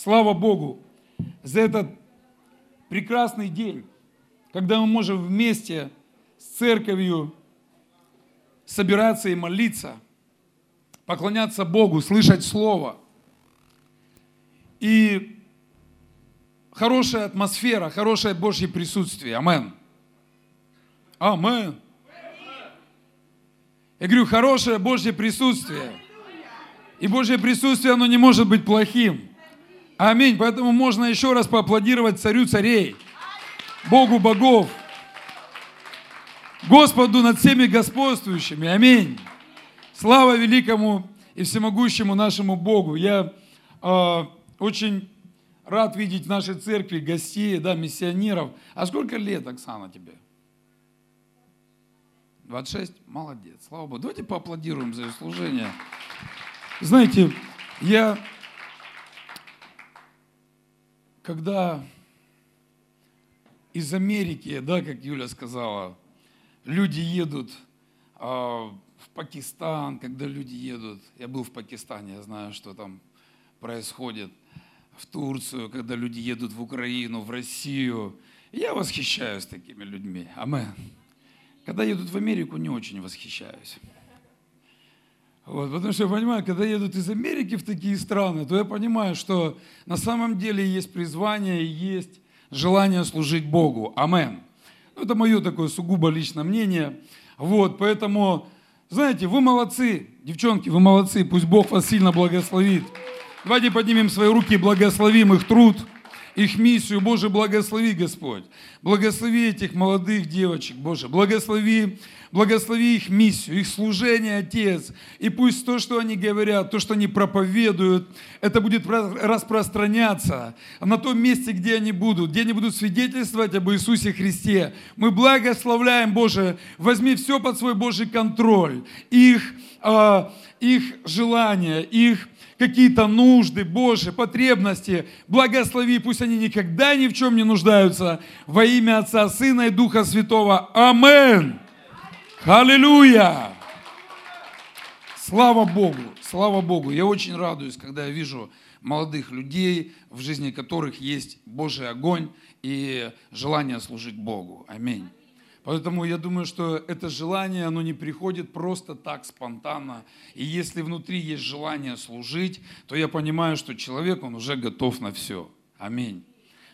Слава Богу за этот прекрасный день, когда мы можем вместе с церковью собираться и молиться, поклоняться Богу, слышать Слово. И хорошая атмосфера, хорошее Божье присутствие. Амен. Амен. Я говорю, хорошее Божье присутствие. И Божье присутствие, оно не может быть плохим. Аминь. Поэтому можно еще раз поаплодировать царю царей, Богу богов, Господу над всеми господствующими. Аминь. Слава великому и всемогущему нашему Богу. Я э, очень рад видеть в нашей церкви гостей, да, миссионеров. А сколько лет, Оксана, тебе? 26? Молодец, слава Богу. Давайте поаплодируем за ее служение. Знаете, я, когда из Америки, да, как Юля сказала, люди едут э, в Пакистан, когда люди едут, я был в Пакистане, я знаю, что там происходит, в Турцию, когда люди едут в Украину, в Россию. Я восхищаюсь такими людьми. Амен. Когда едут в Америку, не очень восхищаюсь. Вот, потому что я понимаю, когда едут из Америки в такие страны, то я понимаю, что на самом деле есть призвание и есть желание служить Богу. Амен. Ну, это мое такое сугубо личное мнение. Вот, поэтому, знаете, вы молодцы, девчонки, вы молодцы, пусть Бог вас сильно благословит. Давайте поднимем свои руки и благословим их труд – их миссию. Боже, благослови, Господь. Благослови этих молодых девочек, Боже. Благослови, благослови их миссию, их служение, Отец. И пусть то, что они говорят, то, что они проповедуют, это будет распространяться на том месте, где они будут, где они будут свидетельствовать об Иисусе Христе. Мы благословляем, Боже, возьми все под свой Божий контроль. Их, э, их желания, их какие-то нужды, Божьи, потребности. Благослови, пусть они никогда ни в чем не нуждаются. Во имя Отца, Сына и Духа Святого. Амен. Аллилуйя. Слава Богу, слава Богу. Я очень радуюсь, когда я вижу молодых людей, в жизни которых есть Божий огонь и желание служить Богу. Аминь. Поэтому я думаю, что это желание, оно не приходит просто так, спонтанно. И если внутри есть желание служить, то я понимаю, что человек, он уже готов на все. Аминь.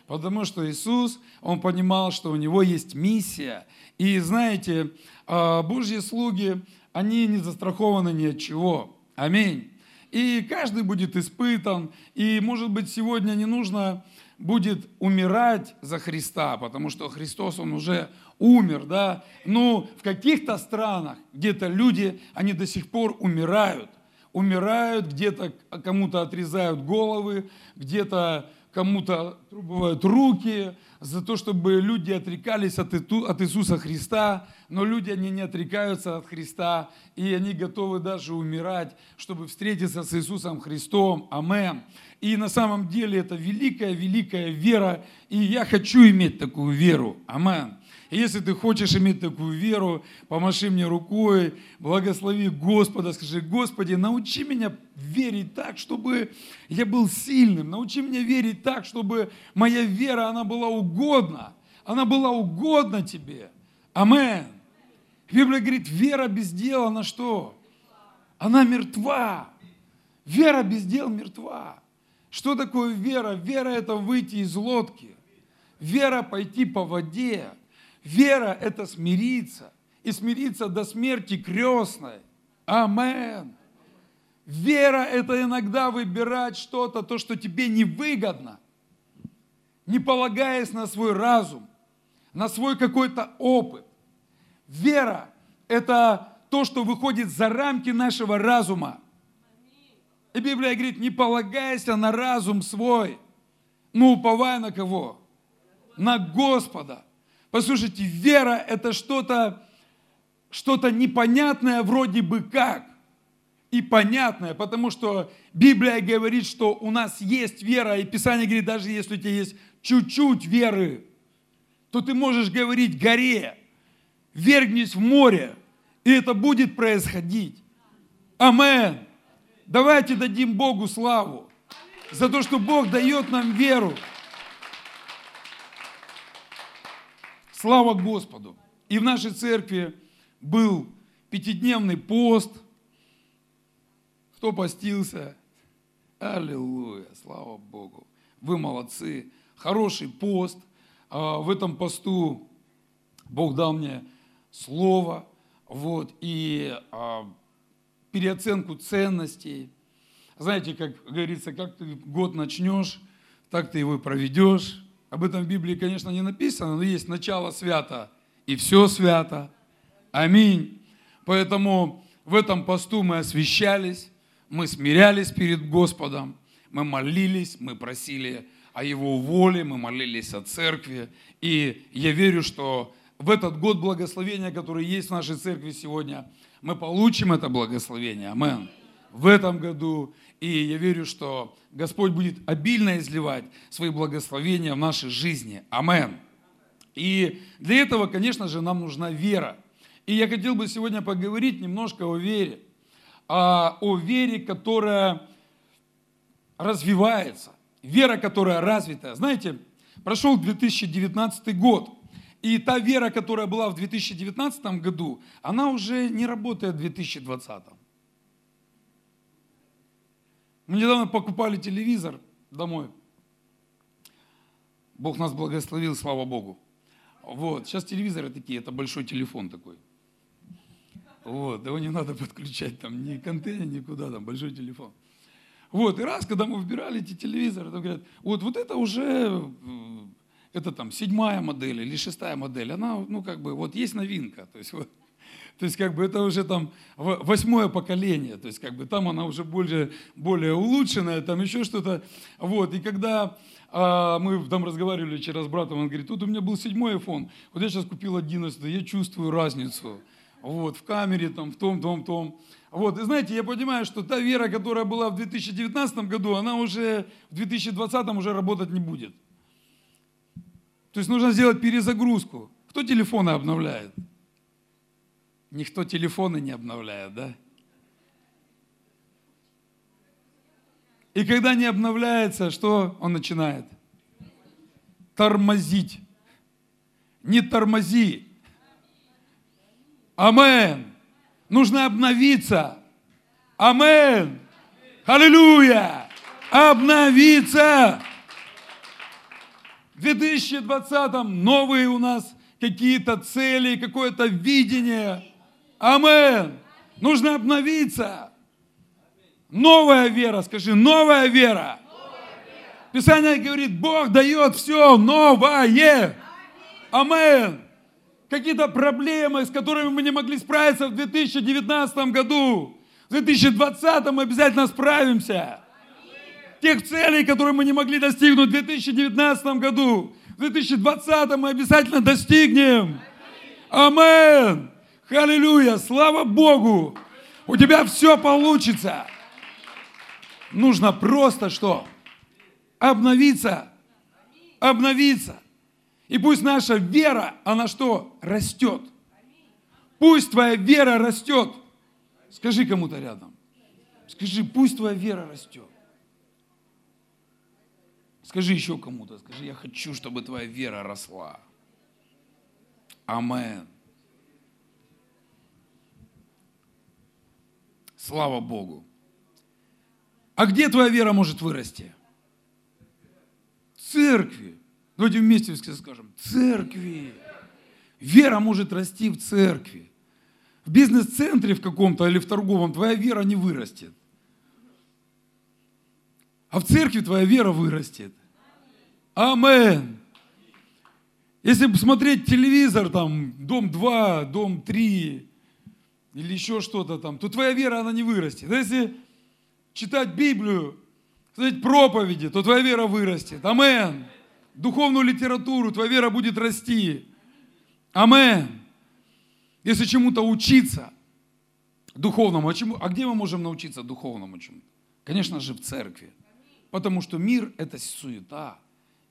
Потому что Иисус, Он понимал, что у Него есть миссия. И знаете, а, Божьи слуги, они не застрахованы ни от чего. Аминь. И каждый будет испытан. И, может быть, сегодня не нужно будет умирать за Христа, потому что Христос, Он уже умер, да. Но в каких-то странах где-то люди, они до сих пор умирают. Умирают, где-то кому-то отрезают головы, где-то кому-то трубывают руки, за то, чтобы люди отрекались от, от Иисуса Христа, но люди, они не отрекаются от Христа, и они готовы даже умирать, чтобы встретиться с Иисусом Христом. Амен. И на самом деле это великая-великая вера, и я хочу иметь такую веру. Амен. Если ты хочешь иметь такую веру, помаши мне рукой, благослови Господа, скажи, Господи, научи меня верить так, чтобы я был сильным, научи меня верить так, чтобы моя вера, она была угодна, она была угодна Тебе. Амен. Библия говорит, вера без дела на что? Она мертва. Вера без дел мертва. Что такое вера? Вера – это выйти из лодки. Вера – пойти по воде. Вера – это смириться. И смириться до смерти крестной. Амен. Вера – это иногда выбирать что-то, то, что тебе невыгодно, не полагаясь на свой разум, на свой какой-то опыт. Вера – это то, что выходит за рамки нашего разума. И Библия говорит, не полагайся на разум свой, но уповай на кого? На Господа. Послушайте, вера – это что-то что-то непонятное вроде бы как. И понятное, потому что Библия говорит, что у нас есть вера, и Писание говорит, даже если у тебя есть чуть-чуть веры, то ты можешь говорить горе, вергнись в море, и это будет происходить. Амен. Давайте дадим Богу славу за то, что Бог дает нам веру. Слава Господу! И в нашей церкви был пятидневный пост. Кто постился? Аллилуйя, слава Богу. Вы молодцы. Хороший пост. А, в этом посту Бог дал мне слово, вот, и а, переоценку ценностей. Знаете, как говорится, как ты год начнешь, так ты его проведешь. Об этом в Библии, конечно, не написано, но есть начало свято и все свято. Аминь. Поэтому в этом посту мы освящались, мы смирялись перед Господом, мы молились, мы просили о Его воле, мы молились о церкви. И я верю, что в этот год благословения, который есть в нашей церкви сегодня, мы получим это благословение. Амен. В этом году. И я верю, что Господь будет обильно изливать свои благословения в нашей жизни. Амен. И для этого, конечно же, нам нужна вера. И я хотел бы сегодня поговорить немножко о вере. А, о вере, которая развивается. Вера, которая развитая. Знаете, прошел 2019 год. И та вера, которая была в 2019 году, она уже не работает в 2020. Мы недавно покупали телевизор домой. Бог нас благословил, слава Богу. Вот, сейчас телевизоры такие, это большой телефон такой. Вот, его не надо подключать там ни к антенне, никуда, там большой телефон. Вот, и раз, когда мы выбирали эти телевизоры, там говорят, вот, вот это уже это там седьмая модель или шестая модель, она, ну, как бы, вот есть новинка, то есть, вот, то есть, как бы, это уже там восьмое поколение, то есть, как бы, там она уже более, более улучшенная, там еще что-то, вот, и когда а, мы там разговаривали вчера с братом, он говорит, тут у меня был седьмой iPhone, вот я сейчас купил одиннадцатый, я чувствую разницу, вот, в камере, там, в том, том, том, вот, и знаете, я понимаю, что та вера, которая была в 2019 году, она уже в 2020 уже работать не будет. То есть нужно сделать перезагрузку. Кто телефоны обновляет? Никто телефоны не обновляет, да? И когда не обновляется, что он начинает? Тормозить. Не тормози. Амен. Нужно обновиться. Амен. Аллилуйя. Обновиться. В 2020 новые у нас какие-то цели, какое-то видение. Амен. Нужно обновиться. Новая вера, скажи, новая вера. Писание говорит, Бог дает все новое. Амен. Какие-то проблемы, с которыми мы не могли справиться в 2019 году. В 2020 мы обязательно справимся тех целей, которые мы не могли достигнуть в 2019 году. В 2020 мы обязательно достигнем. Амен. Аллилуйя. Слава Богу. У тебя все получится. Нужно просто что? Обновиться. Обновиться. И пусть наша вера, она что? Растет. Пусть твоя вера растет. Скажи кому-то рядом. Скажи, пусть твоя вера растет. Скажи еще кому-то, скажи, я хочу, чтобы твоя вера росла. Амен. Слава Богу. А где твоя вера может вырасти? В церкви. Давайте вместе все скажем. Церкви. Вера может расти в церкви. В бизнес-центре в каком-то или в торговом твоя вера не вырастет. А в церкви твоя вера вырастет. Амен. Если посмотреть телевизор, там, дом 2, дом 3, или еще что-то там, то твоя вера, она не вырастет. А если читать Библию, смотреть проповеди, то твоя вера вырастет. Амен. Духовную литературу, твоя вера будет расти. Амен. Если чему-то учиться, духовному, а, чему, а где мы можем научиться духовному чему-то? Конечно же, в церкви. Потому что мир – это суета.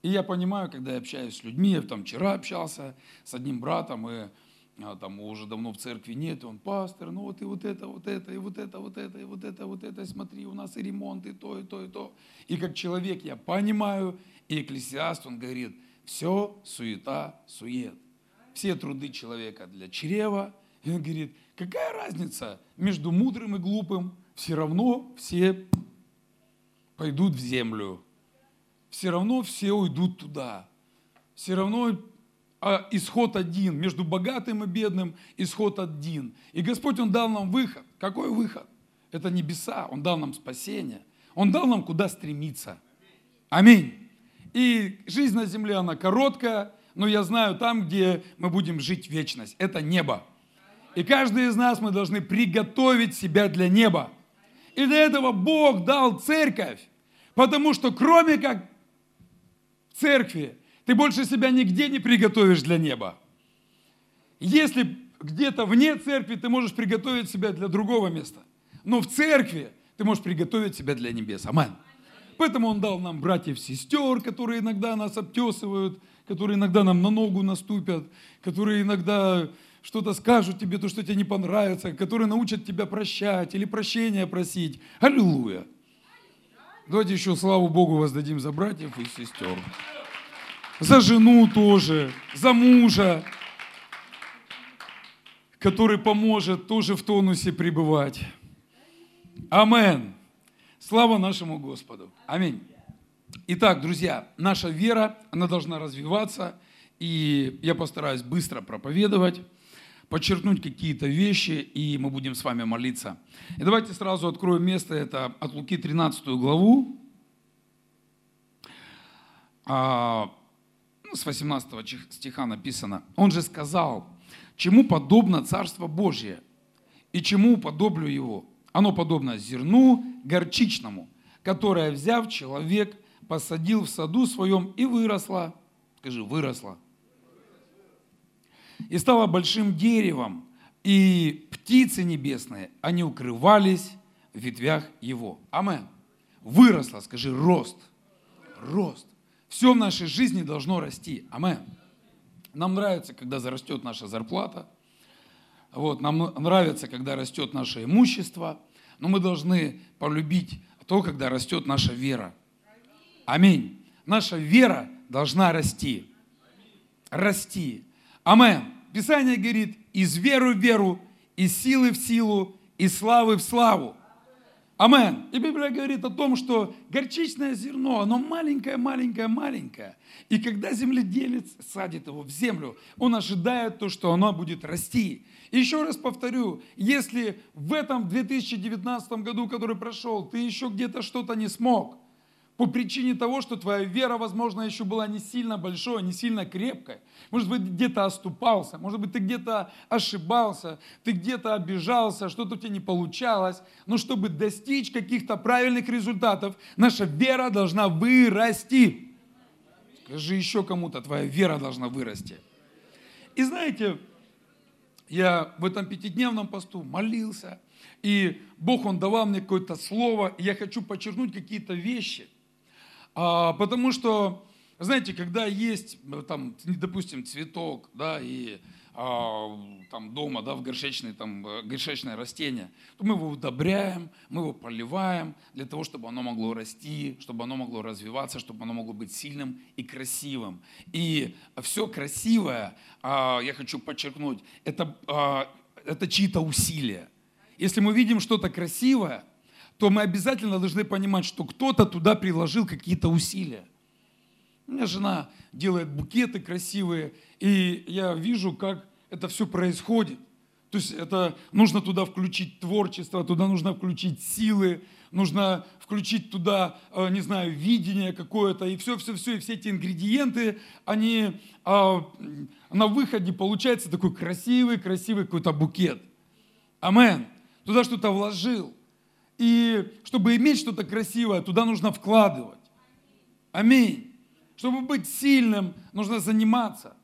И я понимаю, когда я общаюсь с людьми, я там вчера общался с одним братом, и а, там уже давно в церкви нет, он пастор, ну вот и вот это, вот это, и вот это, вот это, и вот это, вот это, смотри, у нас и ремонт, и то, и то, и то. И как человек я понимаю, и экклесиаст, он говорит, все суета, сует. Все труды человека для чрева. И он говорит, какая разница между мудрым и глупым? Все равно все пойдут в землю. Все равно все уйдут туда. Все равно исход один. Между богатым и бедным исход один. И Господь, Он дал нам выход. Какой выход? Это небеса. Он дал нам спасение. Он дал нам куда стремиться. Аминь. И жизнь на земле, она короткая, но я знаю там, где мы будем жить вечность. Это небо. И каждый из нас мы должны приготовить себя для неба. И для этого Бог дал церковь. Потому что кроме как церкви, ты больше себя нигде не приготовишь для неба. Если где-то вне церкви ты можешь приготовить себя для другого места. Но в церкви ты можешь приготовить себя для небес. Аминь. Поэтому Он дал нам братьев, сестер, которые иногда нас обтесывают, которые иногда нам на ногу наступят, которые иногда что-то скажут тебе, то, что тебе не понравится, которые научат тебя прощать или прощения просить. Аллилуйя. Давайте еще славу Богу воздадим за братьев и сестер. За жену тоже, за мужа, который поможет тоже в тонусе пребывать. Амен. Слава нашему Господу. Аминь. Итак, друзья, наша вера, она должна развиваться, и я постараюсь быстро проповедовать, подчеркнуть какие-то вещи, и мы будем с вами молиться. И давайте сразу откроем место, это от Луки 13 главу, а, с 18 стиха написано. Он же сказал, чему подобно Царство Божье, и чему подоблю его – оно подобно зерну горчичному, которое, взяв человек, посадил в саду своем и выросло. Скажи, выросло. И стало большим деревом, и птицы небесные, они укрывались в ветвях его. Амен. Выросло, скажи, рост. Рост. Все в нашей жизни должно расти. Амен. Нам нравится, когда зарастет наша зарплата – вот, нам нравится, когда растет наше имущество, но мы должны полюбить то, когда растет наша вера. Аминь. Наша вера должна расти. Расти. Амен. Писание говорит, из веры в веру, из силы в силу, из славы в славу. Амен. И Библия говорит о том, что горчичное зерно, оно маленькое, маленькое, маленькое. И когда земледелец садит его в землю, он ожидает то, что оно будет расти. Еще раз повторю, если в этом 2019 году, который прошел, ты еще где-то что-то не смог, по причине того, что твоя вера, возможно, еще была не сильно большой, не сильно крепкой. Может быть, где-то оступался, может быть, ты где-то ошибался, ты где-то обижался, что-то у тебя не получалось. Но чтобы достичь каких-то правильных результатов, наша вера должна вырасти. Скажи еще кому-то, твоя вера должна вырасти. И знаете, я в этом пятидневном посту молился, и Бог, Он давал мне какое-то слово, и я хочу подчеркнуть какие-то вещи. А, потому что, знаете, когда есть, там, допустим, цветок, да, и а, там дома, да, в горшечное, там, э, горшечное растение, то мы его удобряем, мы его поливаем для того, чтобы оно могло расти, чтобы оно могло развиваться, чтобы оно могло быть сильным и красивым. И все красивое, а, я хочу подчеркнуть, это, а, это чьи-то усилия. Если мы видим что-то красивое, то мы обязательно должны понимать, что кто-то туда приложил какие-то усилия. У меня жена делает букеты красивые, и я вижу, как это все происходит. То есть это нужно туда включить творчество, туда нужно включить силы, нужно включить туда, э, не знаю, видение какое-то, и все-все-все, и все эти ингредиенты, они а, на выходе получается такой красивый, красивый какой-то букет. Амен. Туда что-то вложил. И чтобы иметь что-то красивое, туда нужно вкладывать. Аминь. Чтобы быть сильным, нужно заниматься.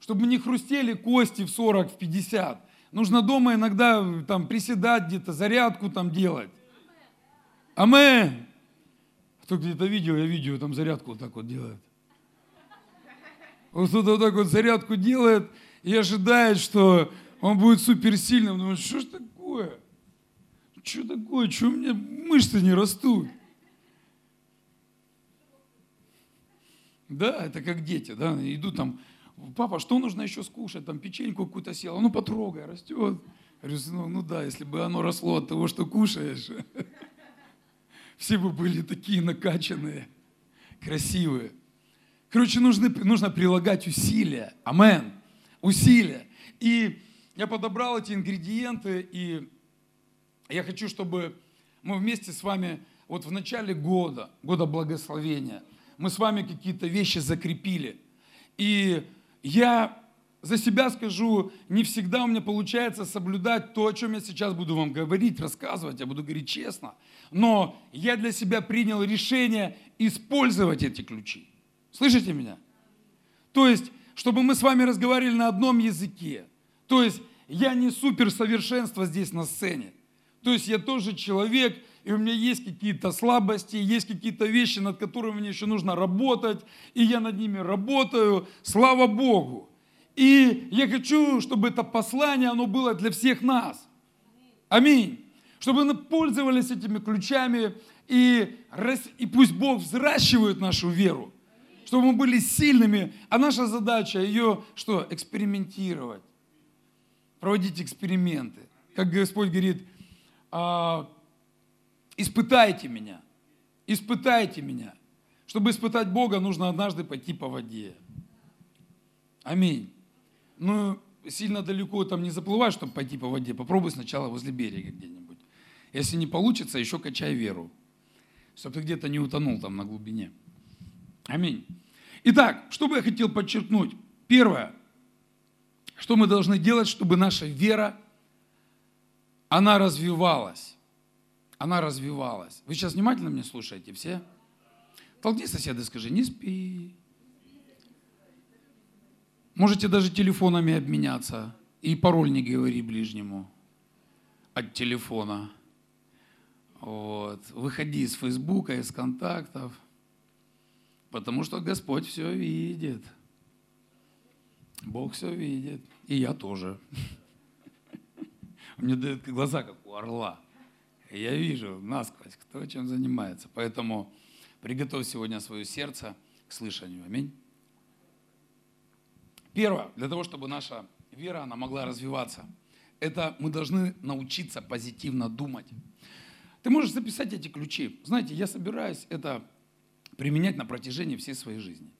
Чтобы не хрустели кости в 40, в 50. Нужно дома иногда там приседать где-то, зарядку там делать. Амен. Кто где-то видел, я видео, там зарядку вот так вот делает. Вот кто-то вот так вот зарядку делает, и ожидает, что он будет суперсильным. Думает, что ж такое? Что такое? Что у меня мышцы не растут? Да, это как дети, да, идут там, папа, что нужно еще скушать, там печеньку какую-то съел, ну потрогай, растет. Говорю, ну, ну да, если бы оно росло от того, что кушаешь, все бы были такие накачанные, красивые. Короче, нужны, нужно прилагать усилия. Амен. Усилия. И я подобрал эти ингредиенты, и я хочу, чтобы мы вместе с вами вот в начале года, года благословения, мы с вами какие-то вещи закрепили. И я за себя скажу, не всегда у меня получается соблюдать то, о чем я сейчас буду вам говорить, рассказывать, я буду говорить честно. Но я для себя принял решение использовать эти ключи. Слышите меня? То есть, чтобы мы с вами разговаривали на одном языке. То есть, я не суперсовершенство здесь на сцене. То есть, я тоже человек, и у меня есть какие-то слабости, есть какие-то вещи, над которыми мне еще нужно работать, и я над ними работаю. Слава Богу! И я хочу, чтобы это послание, оно было для всех нас. Аминь. Чтобы мы пользовались этими ключами, и, и пусть Бог взращивает нашу веру. Чтобы мы были сильными, а наша задача ее, что? Экспериментировать. Проводить эксперименты. Как Господь говорит, испытайте меня, испытайте меня. Чтобы испытать Бога, нужно однажды пойти по воде. Аминь ну, сильно далеко там не заплывай, чтобы пойти по воде. Попробуй сначала возле берега где-нибудь. Если не получится, еще качай веру, чтобы ты где-то не утонул там на глубине. Аминь. Итак, что бы я хотел подчеркнуть? Первое, что мы должны делать, чтобы наша вера, она развивалась. Она развивалась. Вы сейчас внимательно меня слушаете все? Толкни соседа и скажи, не спи. Можете даже телефонами обменяться. И пароль не говори ближнему от телефона. Вот. Выходи из Фейсбука, из контактов. Потому что Господь все видит. Бог все видит. И я тоже. Мне дают глаза, как у орла. я вижу насквозь, кто чем занимается. Поэтому приготовь сегодня свое сердце к слышанию. Аминь. Первое, для того, чтобы наша вера, она могла развиваться, это мы должны научиться позитивно думать. Ты можешь записать эти ключи. Знаете, я собираюсь это применять на протяжении всей своей жизни.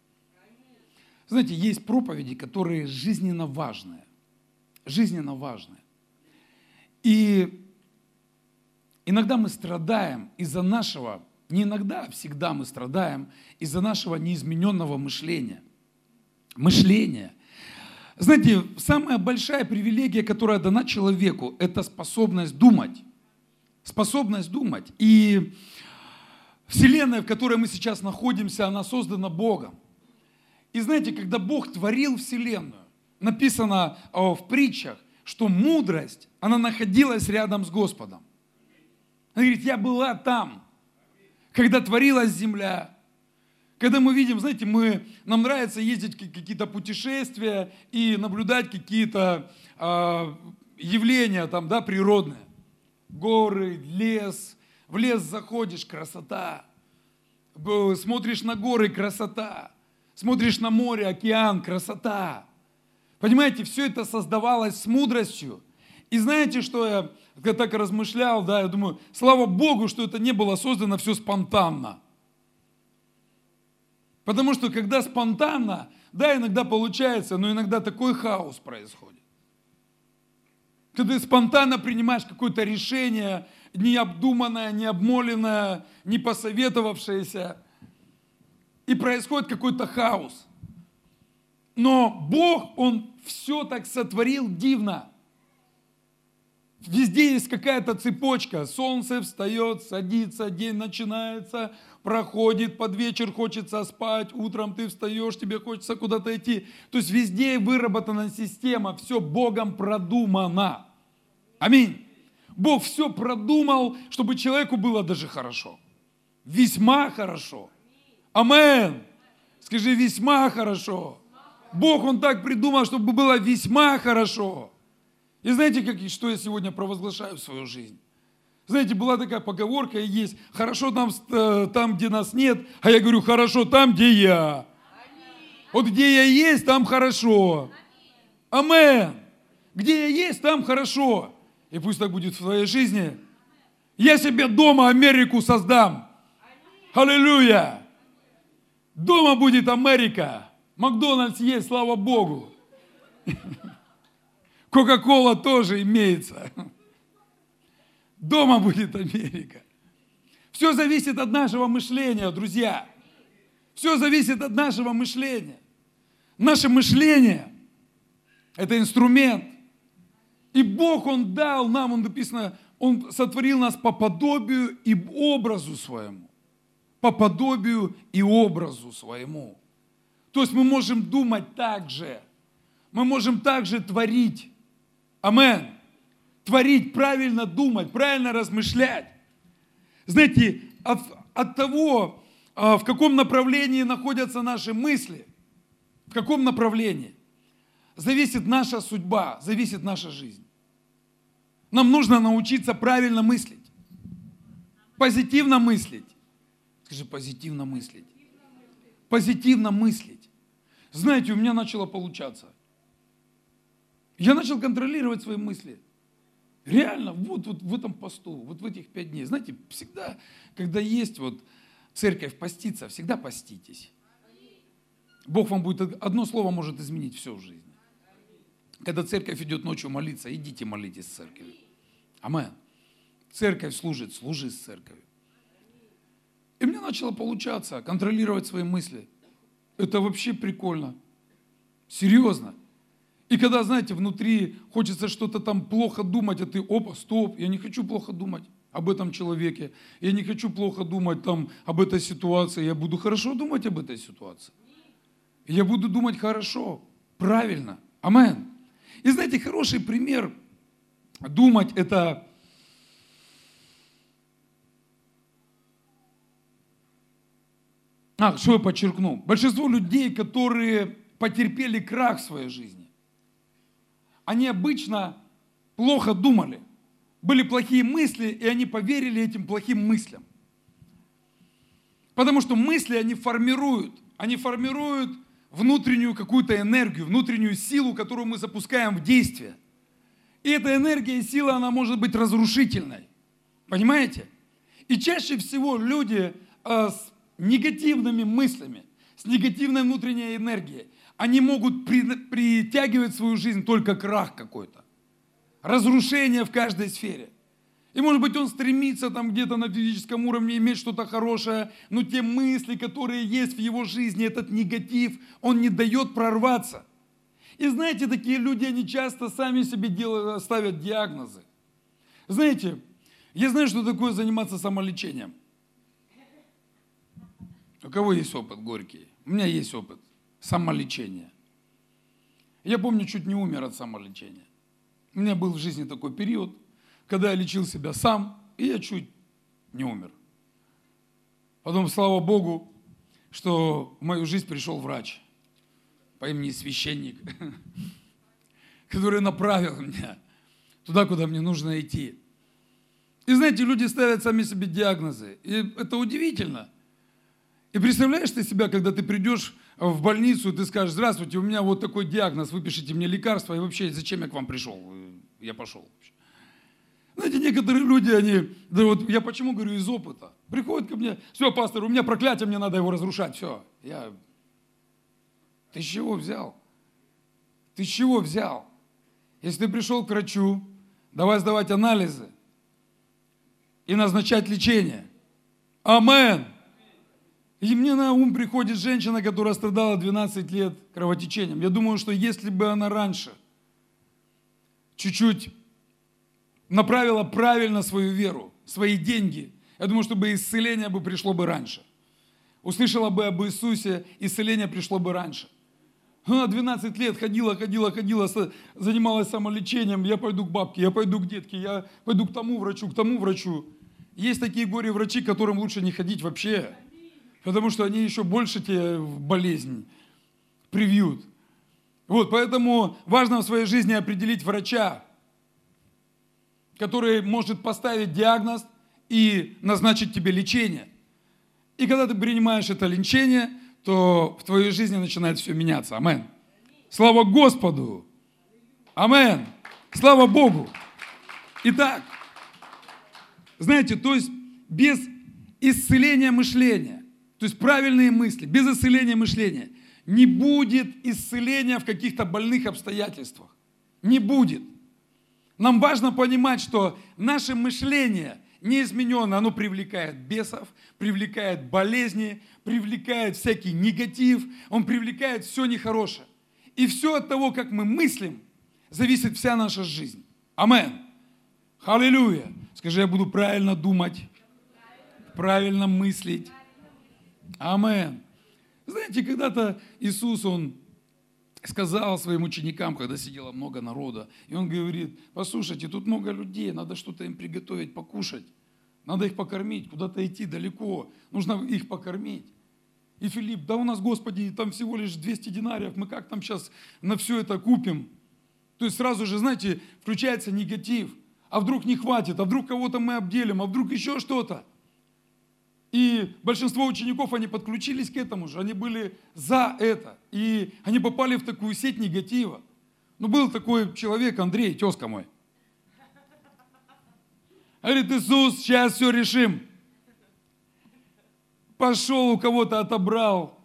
Знаете, есть проповеди, которые жизненно важные. Жизненно важные. И иногда мы страдаем из-за нашего, не иногда, а всегда мы страдаем из-за нашего неизмененного мышления. Мышление – знаете, самая большая привилегия, которая дана человеку, это способность думать. Способность думать. И Вселенная, в которой мы сейчас находимся, она создана Богом. И знаете, когда Бог творил Вселенную, написано в притчах, что мудрость, она находилась рядом с Господом. Она говорит, я была там, когда творилась земля, когда мы видим, знаете, мы, нам нравится ездить какие-то путешествия и наблюдать какие-то э, явления там, да, природные. Горы, лес, в лес заходишь, красота. Смотришь на горы, красота. Смотришь на море, океан, красота. Понимаете, все это создавалось с мудростью. И знаете, что я так размышлял, да, я думаю, слава Богу, что это не было создано все спонтанно. Потому что когда спонтанно, да, иногда получается, но иногда такой хаос происходит. Когда ты спонтанно принимаешь какое-то решение, необдуманное, необмоленное, не посоветовавшееся, и происходит какой-то хаос. Но Бог, Он все так сотворил дивно. Везде есть какая-то цепочка. Солнце встает, садится, день начинается, проходит, под вечер хочется спать, утром ты встаешь, тебе хочется куда-то идти. То есть везде выработана система, все Богом продумано. Аминь. Бог все продумал, чтобы человеку было даже хорошо. Весьма хорошо. Амен. Скажи, весьма хорошо. Бог, Он так придумал, чтобы было весьма хорошо. И знаете, как, что я сегодня провозглашаю в свою жизнь? Знаете, была такая поговорка и есть, хорошо там, э, там, где нас нет, а я говорю, хорошо там, где я. Вот где я есть, там хорошо. Амен. Где я есть, там хорошо. И пусть так будет в твоей жизни. Я себе дома Америку создам. Аллилуйя. Дома будет Америка. Макдональдс есть, слава Богу. Кока-кола тоже имеется. Дома будет Америка. Все зависит от нашего мышления, друзья. Все зависит от нашего мышления. Наше мышление – это инструмент. И Бог, Он дал нам, Он написано, Он сотворил нас по подобию и образу своему. По подобию и образу своему. То есть мы можем думать так же. Мы можем также творить. Амен творить, правильно думать, правильно размышлять. Знаете, от, от того, а, в каком направлении находятся наши мысли, в каком направлении, зависит наша судьба, зависит наша жизнь. Нам нужно научиться правильно мыслить, позитивно мыслить. Скажи, позитивно мыслить. Позитивно мыслить. Знаете, у меня начало получаться. Я начал контролировать свои мысли. Реально, вот, вот в этом посту, вот в этих пять дней. Знаете, всегда, когда есть вот церковь поститься, всегда поститесь. Бог вам будет, одно слово может изменить все в жизни. Когда церковь идет ночью молиться, идите молитесь с церковью. Амен. Церковь служит, служи с церковью. И мне начало получаться контролировать свои мысли. Это вообще прикольно. Серьезно. И когда, знаете, внутри хочется что-то там плохо думать, а ты, опа, стоп, я не хочу плохо думать об этом человеке, я не хочу плохо думать там об этой ситуации, я буду хорошо думать об этой ситуации. Я буду думать хорошо, правильно. Амен. И знаете, хороший пример думать это А, что я подчеркну? Большинство людей, которые потерпели крах в своей жизни, они обычно плохо думали. Были плохие мысли, и они поверили этим плохим мыслям. Потому что мысли они формируют. Они формируют внутреннюю какую-то энергию, внутреннюю силу, которую мы запускаем в действие. И эта энергия и сила, она может быть разрушительной. Понимаете? И чаще всего люди э, с негативными мыслями, с негативной внутренней энергией, они могут при, притягивать в свою жизнь только крах какой-то. Разрушение в каждой сфере. И может быть он стремится там где-то на физическом уровне иметь что-то хорошее, но те мысли, которые есть в его жизни, этот негатив, он не дает прорваться. И знаете, такие люди, они часто сами себе делают, ставят диагнозы. Знаете, я знаю, что такое заниматься самолечением. У кого есть опыт горький? У меня есть опыт самолечения. Я помню, чуть не умер от самолечения. У меня был в жизни такой период, когда я лечил себя сам, и я чуть не умер. Потом, слава Богу, что в мою жизнь пришел врач по имени священник, который направил меня туда, куда мне нужно идти. И знаете, люди ставят сами себе диагнозы. И это удивительно. И представляешь ты себя, когда ты придешь в больницу, ты скажешь, здравствуйте, у меня вот такой диагноз, выпишите мне лекарства, и вообще, зачем я к вам пришел? Я пошел. Знаете, некоторые люди, они, да вот я почему говорю из опыта, приходят ко мне, все, пастор, у меня проклятие, мне надо его разрушать, все. Я, ты с чего взял? Ты с чего взял? Если ты пришел к врачу, давай сдавать анализы и назначать лечение. Амен. И мне на ум приходит женщина, которая страдала 12 лет кровотечением. Я думаю, что если бы она раньше чуть-чуть направила правильно свою веру, свои деньги, я думаю, что бы исцеление бы пришло бы раньше. Услышала бы об Иисусе, исцеление пришло бы раньше. Она 12 лет ходила, ходила, ходила, занималась самолечением. Я пойду к бабке, я пойду к детке, я пойду к тому врачу, к тому врачу. Есть такие горе-врачи, которым лучше не ходить вообще потому что они еще больше тебе в болезнь привьют. Вот, поэтому важно в своей жизни определить врача, который может поставить диагноз и назначить тебе лечение. И когда ты принимаешь это лечение, то в твоей жизни начинает все меняться. Амен. Слава Господу! Амен! Слава Богу! Итак, знаете, то есть без исцеления мышления, то есть правильные мысли, без исцеления мышления не будет исцеления в каких-то больных обстоятельствах. Не будет. Нам важно понимать, что наше мышление неизмененно, оно привлекает бесов, привлекает болезни, привлекает всякий негатив, он привлекает все нехорошее. И все от того, как мы мыслим, зависит вся наша жизнь. Амен. Аллилуйя. Скажи, я буду правильно думать, правильно мыслить. Амен. Знаете, когда-то Иисус, Он сказал своим ученикам, когда сидело много народа, и Он говорит, послушайте, тут много людей, надо что-то им приготовить, покушать. Надо их покормить, куда-то идти далеко, нужно их покормить. И Филипп, да у нас, Господи, там всего лишь 200 динариев, мы как там сейчас на все это купим? То есть сразу же, знаете, включается негатив. А вдруг не хватит, а вдруг кого-то мы обделим, а вдруг еще что-то. И большинство учеников, они подключились к этому же, они были за это. И они попали в такую сеть негатива. Ну, был такой человек, Андрей, тезка мой. Говорит, Иисус, сейчас все решим. Пошел у кого-то отобрал.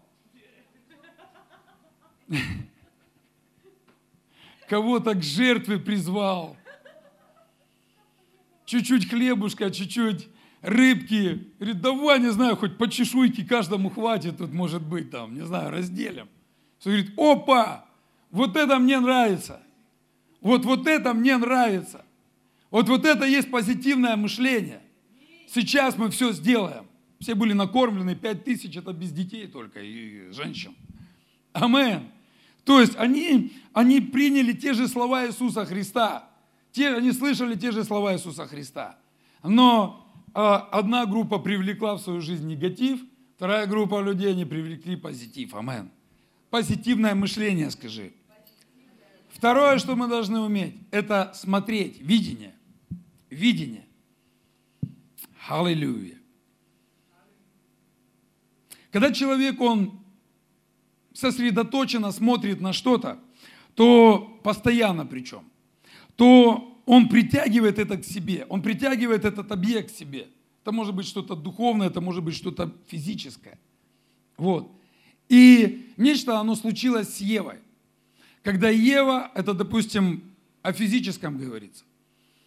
Кого-то к жертве призвал. Чуть-чуть хлебушка, чуть-чуть рыбки. Говорит, давай, не знаю, хоть по чешуйке каждому хватит, тут может быть там, не знаю, разделим. Все говорит, опа, вот это мне нравится. Вот, вот это мне нравится. Вот, вот это есть позитивное мышление. Сейчас мы все сделаем. Все были накормлены, пять тысяч, это без детей только и женщин. Амен. То есть они, они приняли те же слова Иисуса Христа. Те, они слышали те же слова Иисуса Христа. Но одна группа привлекла в свою жизнь негатив, вторая группа людей не привлекли позитив. Амен. Позитивное мышление, скажи. Второе, что мы должны уметь, это смотреть, видение. Видение. Аллилуйя. Когда человек, он сосредоточенно смотрит на что-то, то постоянно причем, то он притягивает это к себе, он притягивает этот объект к себе. Это может быть что-то духовное, это может быть что-то физическое. Вот. И нечто, оно случилось с Евой. Когда Ева, это, допустим, о физическом говорится.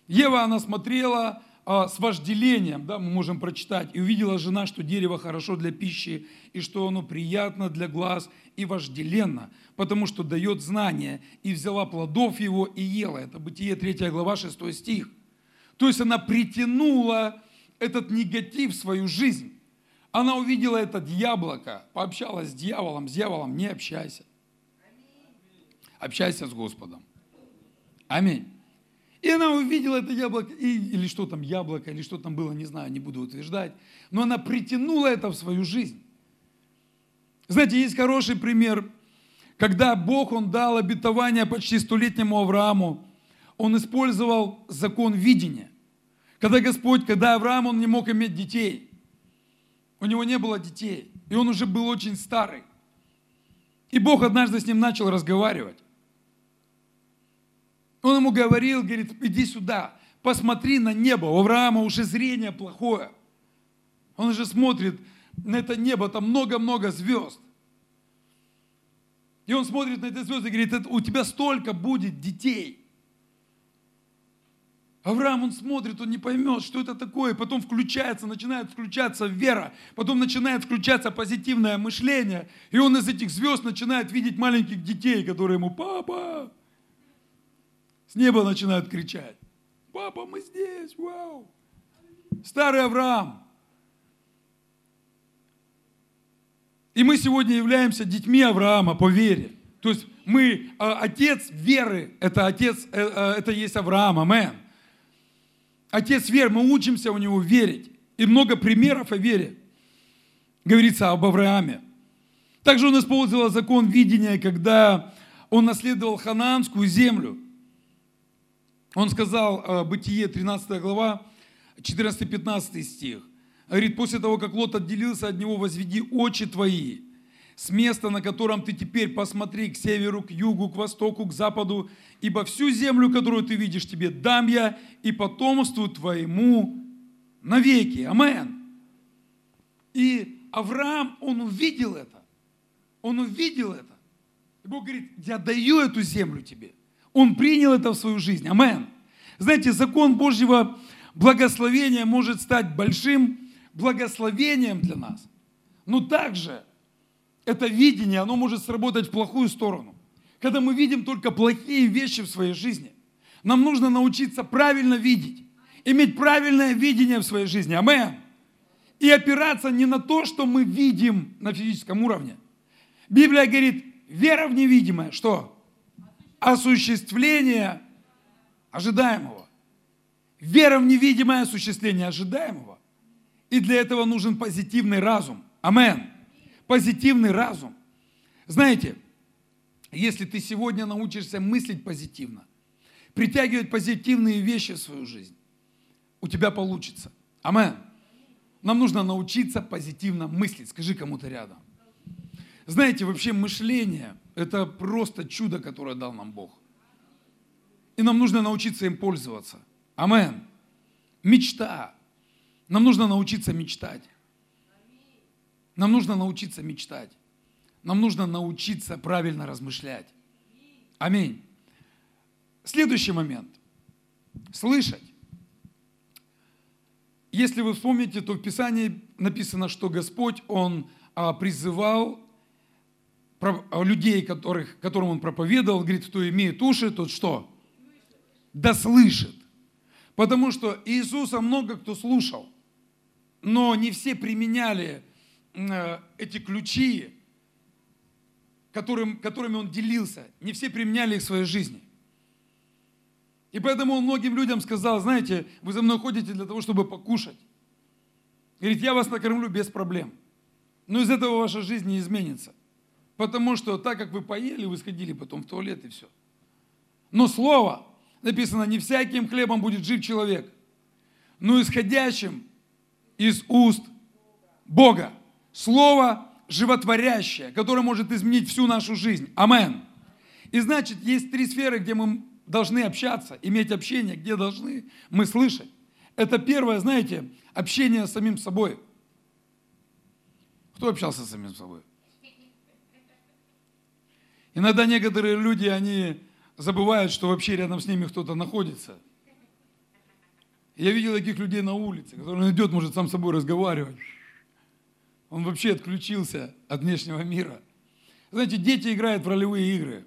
Ева, она смотрела а, с вожделением, да, мы можем прочитать, и увидела жена, что дерево хорошо для пищи, и что оно приятно для глаз и вожделенно, потому что дает знания, и взяла плодов его и ела. Это Бытие 3 глава 6 стих. То есть она притянула этот негатив в свою жизнь. Она увидела это яблоко, пообщалась с дьяволом, с дьяволом не общайся. Общайся с Господом. Аминь. И она увидела это яблоко, и, или что там, яблоко, или что там было, не знаю, не буду утверждать. Но она притянула это в свою жизнь. Знаете, есть хороший пример, когда Бог, Он дал обетование почти столетнему Аврааму, Он использовал закон видения. Когда Господь, когда Авраам, он не мог иметь детей, у него не было детей, и он уже был очень старый. И Бог однажды с ним начал разговаривать. Он ему говорил, говорит, иди сюда, посмотри на небо. У Авраама уже зрение плохое. Он уже смотрит на это небо, там много-много звезд. И он смотрит на эти звезды и говорит, у тебя столько будет детей. Авраам, он смотрит, он не поймет, что это такое, потом включается, начинает включаться вера, потом начинает включаться позитивное мышление, и он из этих звезд начинает видеть маленьких детей, которые ему, папа, с неба начинают кричать. Папа, мы здесь, вау. Старый Авраам. И мы сегодня являемся детьми Авраама по вере. То есть мы, а, отец веры, это отец, э, э, это есть Авраам, амен. Отец веры, мы учимся у него верить. И много примеров о вере говорится об Аврааме. Также он использовал закон видения, когда он наследовал ханаанскую землю. Он сказал, э, Бытие, 13 глава, 14-15 стих. Говорит, после того, как Лот отделился от него, возведи очи твои с места, на котором ты теперь посмотри к северу, к югу, к востоку, к западу, ибо всю землю, которую ты видишь, тебе дам я и потомству твоему навеки. Амен. И Авраам, он увидел это. Он увидел это. И Бог говорит, я даю эту землю тебе. Он принял это в свою жизнь. Амен. Знаете, закон Божьего благословения может стать большим благословением для нас. Но также это видение, оно может сработать в плохую сторону. Когда мы видим только плохие вещи в своей жизни, нам нужно научиться правильно видеть, иметь правильное видение в своей жизни. Амен. И опираться не на то, что мы видим на физическом уровне. Библия говорит, вера в невидимое, что? Осуществление ожидаемого. Вера в невидимое осуществление ожидаемого. И для этого нужен позитивный разум. Амен. Позитивный разум. Знаете, если ты сегодня научишься мыслить позитивно, притягивать позитивные вещи в свою жизнь, у тебя получится. Амен. Нам нужно научиться позитивно мыслить. Скажи кому-то рядом. Знаете, вообще мышление – это просто чудо, которое дал нам Бог. И нам нужно научиться им пользоваться. Амен. Мечта. Нам нужно научиться мечтать. Нам нужно научиться мечтать. Нам нужно научиться правильно размышлять. Аминь. Следующий момент. Слышать. Если вы вспомните, то в Писании написано, что Господь, Он а, призывал людей, которых, которым Он проповедовал, говорит, кто имеет уши, тот что? Да слышит. Потому что Иисуса много кто слушал, но не все применяли э, эти ключи, которым, которыми Он делился, не все применяли их в своей жизни. И поэтому он многим людям сказал, знаете, вы за мной ходите для того, чтобы покушать. Говорит, я вас накормлю без проблем. Но из этого ваша жизнь не изменится. Потому что так как вы поели, вы сходили потом в туалет и все. Но слово, написано, не всяким хлебом будет жив человек, но исходящим из уст Бога. Слово животворящее, которое может изменить всю нашу жизнь. Амен. И значит, есть три сферы, где мы должны общаться, иметь общение, где должны мы слышать. Это первое, знаете, общение с самим собой. Кто общался с самим собой? Иногда некоторые люди, они забывают, что вообще рядом с ними кто-то находится. Я видел таких людей на улице, который идет, может сам с собой разговаривать. Он вообще отключился от внешнего мира. Знаете, дети играют в ролевые игры.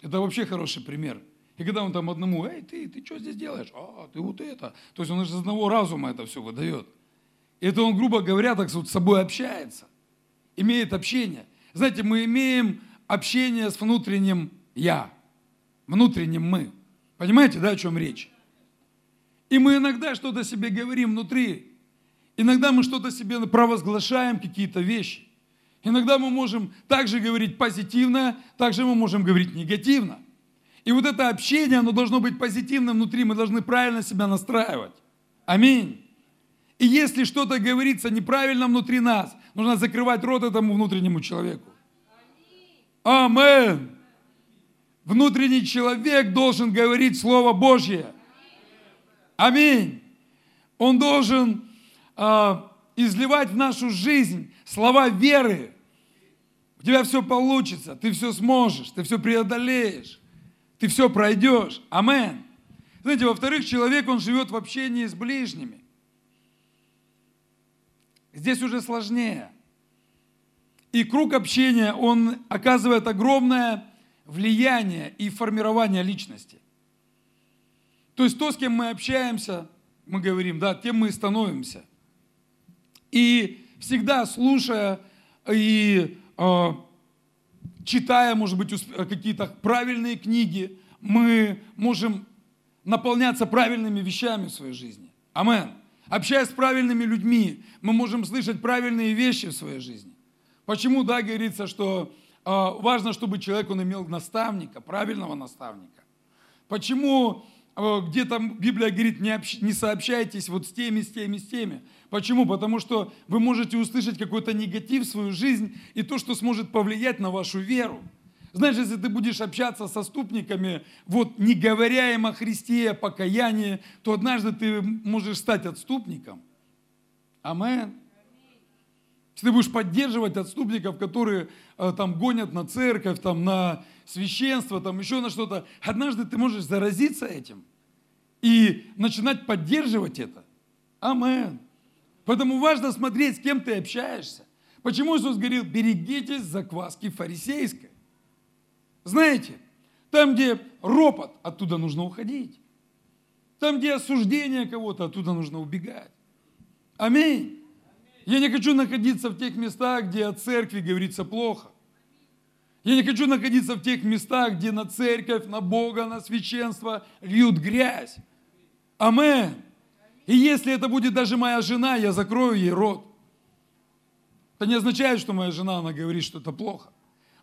Это вообще хороший пример. И когда он там одному, эй, ты, ты что здесь делаешь? А, ты вот это. То есть он из одного разума это все выдает. И это он, грубо говоря, так вот с собой общается. Имеет общение. Знаете, мы имеем общение с внутренним «я», внутренним «мы». Понимаете, да, о чем речь? И мы иногда что-то себе говорим внутри. Иногда мы что-то себе провозглашаем, какие-то вещи. Иногда мы можем также говорить позитивно, также мы можем говорить негативно. И вот это общение, оно должно быть позитивным внутри, мы должны правильно себя настраивать. Аминь. И если что-то говорится неправильно внутри нас, нужно закрывать рот этому внутреннему человеку. Амин. Внутренний человек должен говорить Слово Божье. Аминь. Он должен э, изливать в нашу жизнь слова веры. У тебя все получится, ты все сможешь, ты все преодолеешь ты все пройдешь. Амен. Знаете, во-вторых, человек, он живет в общении с ближними. Здесь уже сложнее. И круг общения, он оказывает огромное влияние и формирование личности. То есть то, с кем мы общаемся, мы говорим, да, тем мы и становимся. И всегда слушая и э, читая, может быть, какие-то правильные книги, мы можем наполняться правильными вещами в своей жизни. Амен. Общаясь с правильными людьми, мы можем слышать правильные вещи в своей жизни. Почему, да, говорится, что а, важно, чтобы человек он имел наставника, правильного наставника. Почему а, где там Библия говорит, не, общ, не сообщайтесь вот с теми, с теми, с теми. Почему? Потому что вы можете услышать какой-то негатив в свою жизнь и то, что сможет повлиять на вашу веру. Знаешь, если ты будешь общаться со ступниками, вот не говоря им о Христе, о покаянии, то однажды ты можешь стать отступником. Амен. Если ты будешь поддерживать отступников, которые э, там гонят на церковь, там, на священство, там, еще на что-то, однажды ты можешь заразиться этим и начинать поддерживать это. Амен. Поэтому важно смотреть, с кем ты общаешься. Почему Иисус говорил, берегитесь закваски фарисейской. Знаете, там, где ропот, оттуда нужно уходить. Там, где осуждение кого-то, оттуда нужно убегать. Аминь. Я не хочу находиться в тех местах, где о церкви говорится плохо. Я не хочу находиться в тех местах, где на церковь, на Бога, на священство льют грязь. Амен. И если это будет даже моя жена, я закрою ей рот. Это не означает, что моя жена, она говорит что-то плохо.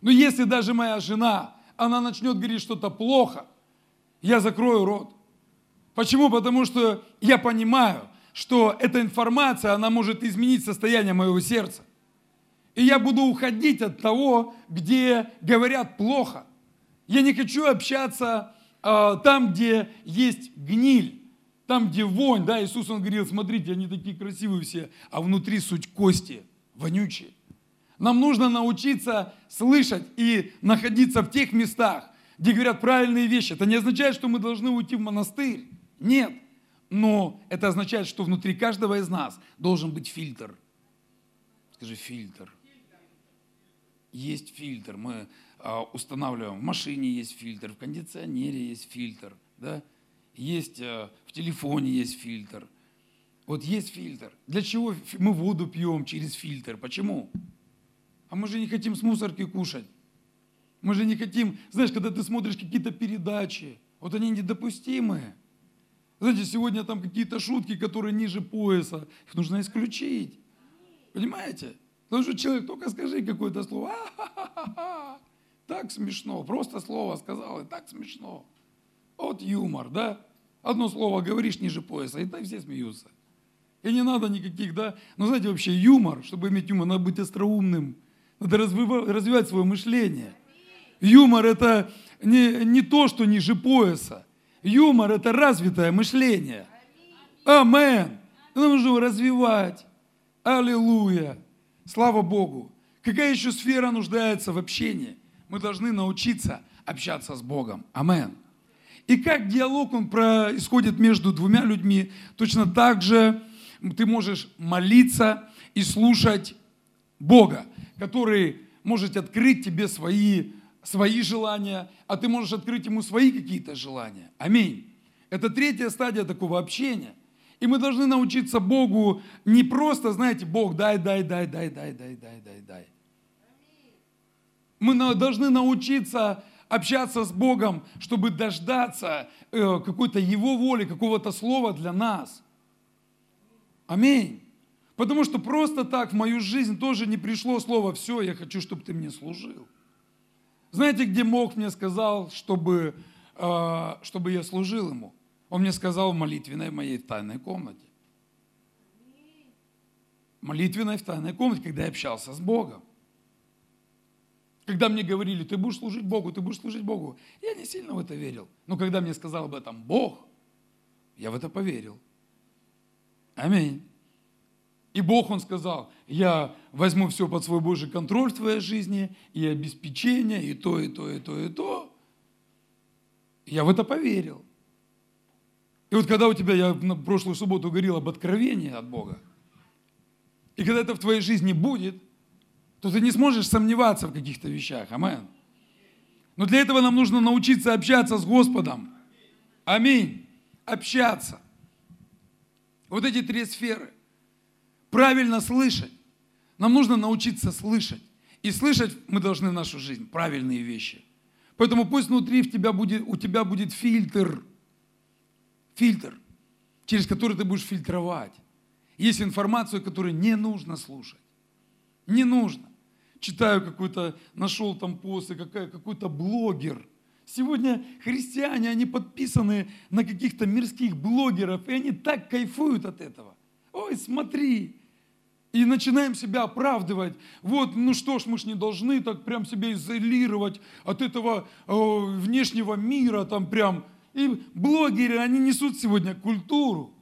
Но если даже моя жена, она начнет говорить что-то плохо, я закрою рот. Почему? Потому что я понимаю, что эта информация, она может изменить состояние моего сердца. И я буду уходить от того, где говорят плохо. Я не хочу общаться э, там, где есть гниль, там, где вонь. Да, Иисус, Он говорил, смотрите, они такие красивые все, а внутри суть кости, вонючие. Нам нужно научиться слышать и находиться в тех местах, где говорят правильные вещи. Это не означает, что мы должны уйти в монастырь. Нет. Но это означает, что внутри каждого из нас должен быть фильтр. Скажи, фильтр. Есть фильтр. Мы а, устанавливаем. В машине есть фильтр, в кондиционере есть фильтр. Да? Есть а, в телефоне есть фильтр. Вот есть фильтр. Для чего мы воду пьем через фильтр? Почему? А мы же не хотим с мусорки кушать. Мы же не хотим, знаешь, когда ты смотришь какие-то передачи, вот они недопустимые. Знаете, сегодня там какие-то шутки, которые ниже пояса, их нужно исключить. Понимаете? Потому что человек, только скажи какое-то слово, так смешно, просто слово сказал, и так смешно. Вот юмор, да? Одно слово говоришь ниже пояса, и так все смеются. И не надо никаких, да? Но знаете, вообще юмор, чтобы иметь юмор, надо быть остроумным, надо развивать, развивать свое мышление. Юмор – это не, не то, что ниже пояса. Юмор – это развитое мышление. Амен. Нужно развивать. Аллилуйя. Слава Богу. Какая еще сфера нуждается в общении? Мы должны научиться общаться с Богом. Амен. И как диалог он происходит между двумя людьми, точно так же ты можешь молиться и слушать Бога, который может открыть тебе свои свои желания, а ты можешь открыть ему свои какие-то желания. Аминь. Это третья стадия такого общения. И мы должны научиться Богу не просто, знаете, Бог, дай, дай, дай, дай, дай, дай, дай, дай, дай. Мы должны научиться общаться с Богом, чтобы дождаться э, какой-то Его воли, какого-то слова для нас. Аминь. Потому что просто так в мою жизнь тоже не пришло слово «все, я хочу, чтобы ты мне служил». Знаете, где Бог мне сказал, чтобы, э, чтобы я служил Ему? Он мне сказал в молитвенной моей тайной комнате. Молитвенной в тайной комнате, когда я общался с Богом. Когда мне говорили, ты будешь служить Богу, ты будешь служить Богу, я не сильно в это верил. Но когда мне сказал об этом Бог, я в это поверил. Аминь. И Бог, Он сказал, я возьму все под свой Божий контроль в твоей жизни, и обеспечение, и то, и то, и то, и то. Я в это поверил. И вот когда у тебя, я на прошлую субботу говорил об откровении от Бога, и когда это в твоей жизни будет, то ты не сможешь сомневаться в каких-то вещах. Амен. Но для этого нам нужно научиться общаться с Господом. Аминь. Общаться. Вот эти три сферы правильно слышать. Нам нужно научиться слышать. И слышать мы должны в нашу жизнь правильные вещи. Поэтому пусть внутри в тебя будет, у тебя будет фильтр, фильтр, через который ты будешь фильтровать. Есть информацию, которую не нужно слушать. Не нужно. читаю какой-то, нашел там пост, какая, какой-то блогер. Сегодня христиане, они подписаны на каких-то мирских блогеров, и они так кайфуют от этого. Ой, смотри, и начинаем себя оправдывать. Вот, ну что ж, мы ж не должны так прям себя изолировать от этого э, внешнего мира, там прям. И блогеры, они несут сегодня культуру.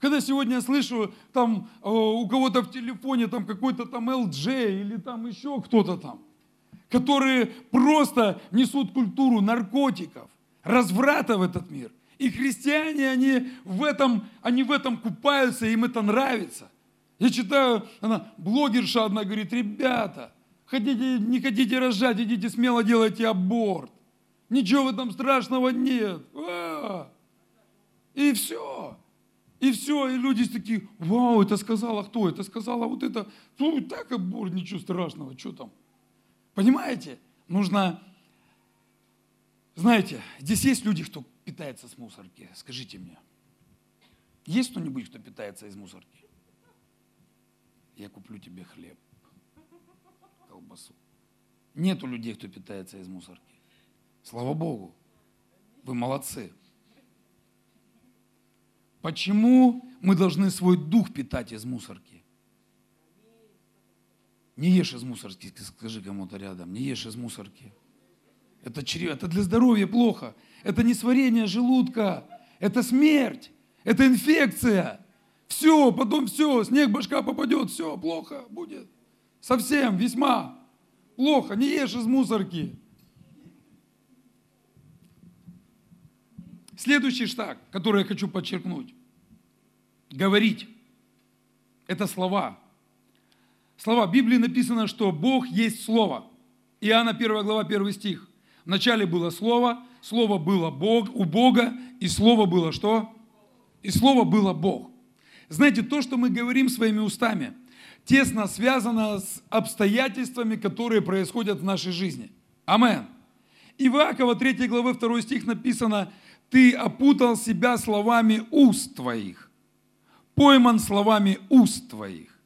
Когда сегодня я слышу, там э, у кого-то в телефоне там какой-то там LJ или там еще кто-то там, которые просто несут культуру наркотиков, разврата в этот мир. И христиане, они в этом, они в этом купаются, им это нравится. Я читаю, она, блогерша одна говорит, ребята, хотите, не хотите рожать, идите смело делайте аборт. Ничего в этом страшного нет. А! И все. И все, и люди такие, вау, это сказала кто? Это сказала вот это. Ну, так аборт, ничего страшного, что там? Понимаете? Нужно, знаете, здесь есть люди, кто питается с мусорки. Скажите мне, есть кто-нибудь, кто питается из мусорки? Я куплю тебе хлеб, колбасу. Нету людей, кто питается из мусорки. Слава Богу, вы молодцы. Почему мы должны свой дух питать из мусорки? Не ешь из мусорки, скажи кому-то рядом, не ешь из мусорки. Это, чрево, это для здоровья плохо. Это не сварение желудка, это смерть, это инфекция. Все, потом все, снег башка попадет, все, плохо будет. Совсем, весьма плохо. Не ешь из мусорки. Следующий шаг, который я хочу подчеркнуть. Говорить. Это слова. Слова. В Библии написано, что Бог есть Слово. Иоанна 1 глава 1 стих. Вначале было Слово, Слово было Бог, у Бога, и Слово было что? И Слово было Бог. Знаете, то, что мы говорим своими устами, тесно связано с обстоятельствами, которые происходят в нашей жизни. Амен. Ивакова 3 главы 2 стих написано, ты опутал себя словами уст твоих, пойман словами уст твоих.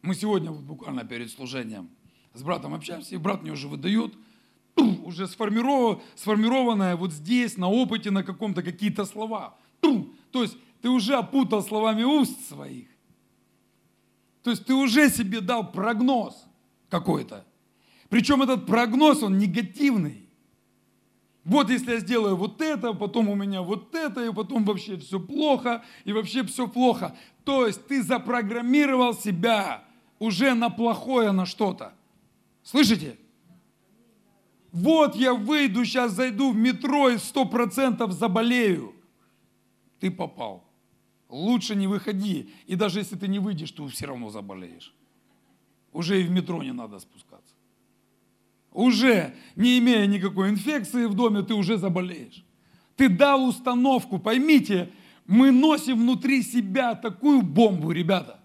Мы сегодня вот буквально перед служением с братом общаемся, и брат мне уже выдает уже сформированное вот здесь, на опыте, на каком-то какие-то слова. То есть ты уже опутал словами уст своих. То есть ты уже себе дал прогноз какой-то. Причем этот прогноз, он негативный. Вот если я сделаю вот это, потом у меня вот это, и потом вообще все плохо, и вообще все плохо. То есть ты запрограммировал себя уже на плохое, на что-то. Слышите? Вот я выйду, сейчас зайду в метро и сто процентов заболею. Ты попал. Лучше не выходи. И даже если ты не выйдешь, ты все равно заболеешь. Уже и в метро не надо спускаться уже не имея никакой инфекции в доме, ты уже заболеешь. Ты дал установку, поймите, мы носим внутри себя такую бомбу, ребята.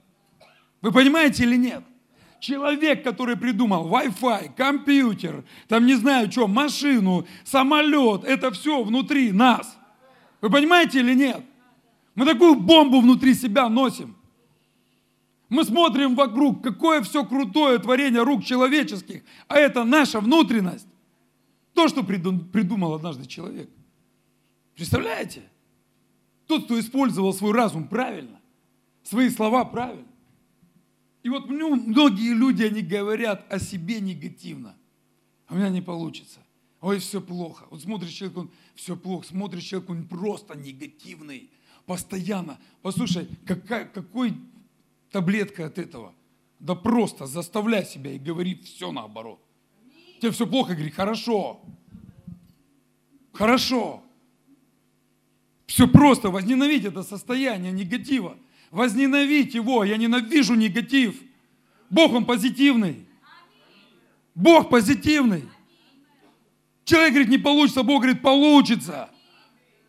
Вы понимаете или нет? Человек, который придумал Wi-Fi, компьютер, там не знаю что, машину, самолет, это все внутри нас. Вы понимаете или нет? Мы такую бомбу внутри себя носим. Мы смотрим вокруг, какое все крутое творение рук человеческих, а это наша внутренность. То, что придумал однажды человек. Представляете? Тот, кто использовал свой разум правильно, свои слова правильно. И вот многие люди, они говорят о себе негативно. А у меня не получится. Ой, все плохо. Вот смотришь человек, он все плохо. Смотришь человек, он просто негативный. Постоянно. Послушай, какая, какой таблетка от этого. Да просто заставляй себя и говори все наоборот. Тебе все плохо, говори, хорошо. Хорошо. Все просто, возненавидь это состояние негатива. Возненавидь его, я ненавижу негатив. Бог, Он позитивный. Бог позитивный. Человек говорит, не получится, Бог говорит, получится.